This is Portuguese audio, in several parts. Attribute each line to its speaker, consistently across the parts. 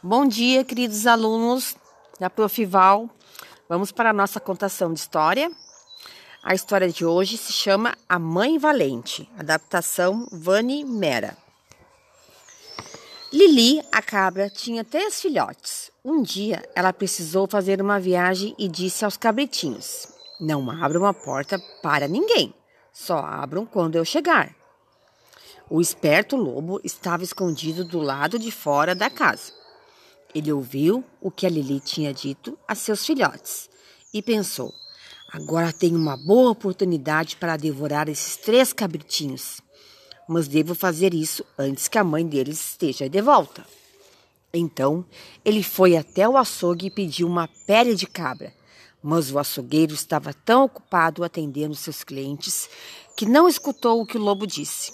Speaker 1: Bom dia, queridos alunos da Profival. Vamos para a nossa contação de história. A história de hoje se chama A Mãe Valente, adaptação Vani Mera. Lili, a cabra, tinha três filhotes. Um dia, ela precisou fazer uma viagem e disse aos cabritinhos: Não abram a porta para ninguém, só abram quando eu chegar. O esperto lobo estava escondido do lado de fora da casa. Ele ouviu o que a Lili tinha dito a seus filhotes e pensou: agora tenho uma boa oportunidade para devorar esses três cabritinhos. Mas devo fazer isso antes que a mãe deles esteja de volta. Então ele foi até o açougue e pediu uma pele de cabra. Mas o açougueiro estava tão ocupado atendendo seus clientes que não escutou o que o lobo disse.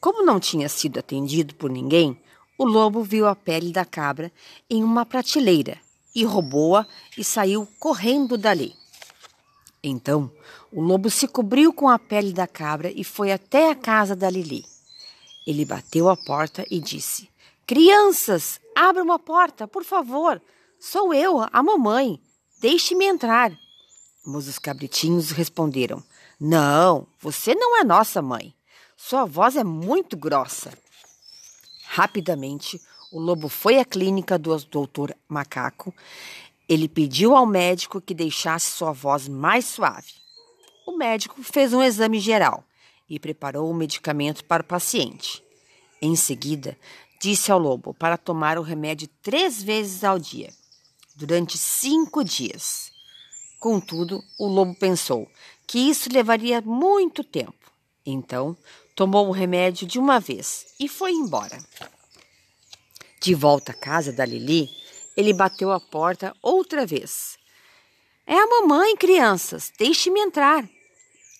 Speaker 1: Como não tinha sido atendido por ninguém, o lobo viu a pele da cabra em uma prateleira e roubou-a e saiu correndo dali. Então, o lobo se cobriu com a pele da cabra e foi até a casa da Lili. Ele bateu a porta e disse: Crianças, abra uma porta, por favor. Sou eu, a mamãe. Deixe-me entrar. Mas os cabritinhos responderam: Não, você não é nossa mãe. Sua voz é muito grossa. Rapidamente, o lobo foi à clínica do doutor Macaco. Ele pediu ao médico que deixasse sua voz mais suave. O médico fez um exame geral e preparou o medicamento para o paciente. Em seguida, disse ao lobo para tomar o remédio três vezes ao dia, durante cinco dias. Contudo, o lobo pensou que isso levaria muito tempo. Então, tomou o remédio de uma vez e foi embora. De volta à casa da Lili, ele bateu a porta outra vez. É a mamãe, crianças, deixe-me entrar.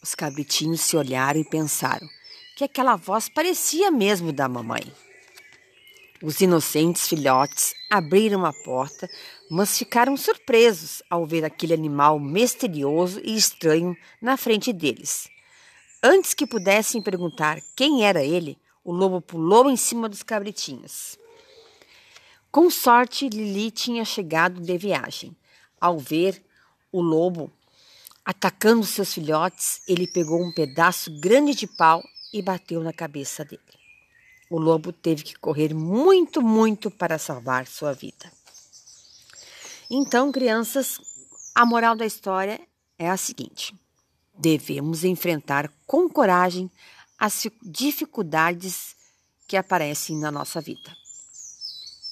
Speaker 1: Os cabritinhos se olharam e pensaram que aquela voz parecia mesmo da mamãe. Os inocentes filhotes abriram a porta, mas ficaram surpresos ao ver aquele animal misterioso e estranho na frente deles. Antes que pudessem perguntar quem era ele, o lobo pulou em cima dos cabritinhos. Com sorte, Lili tinha chegado de viagem. Ao ver o lobo atacando seus filhotes, ele pegou um pedaço grande de pau e bateu na cabeça dele. O lobo teve que correr muito, muito para salvar sua vida. Então, crianças, a moral da história é a seguinte: devemos enfrentar com coragem as dificuldades que aparecem na nossa vida.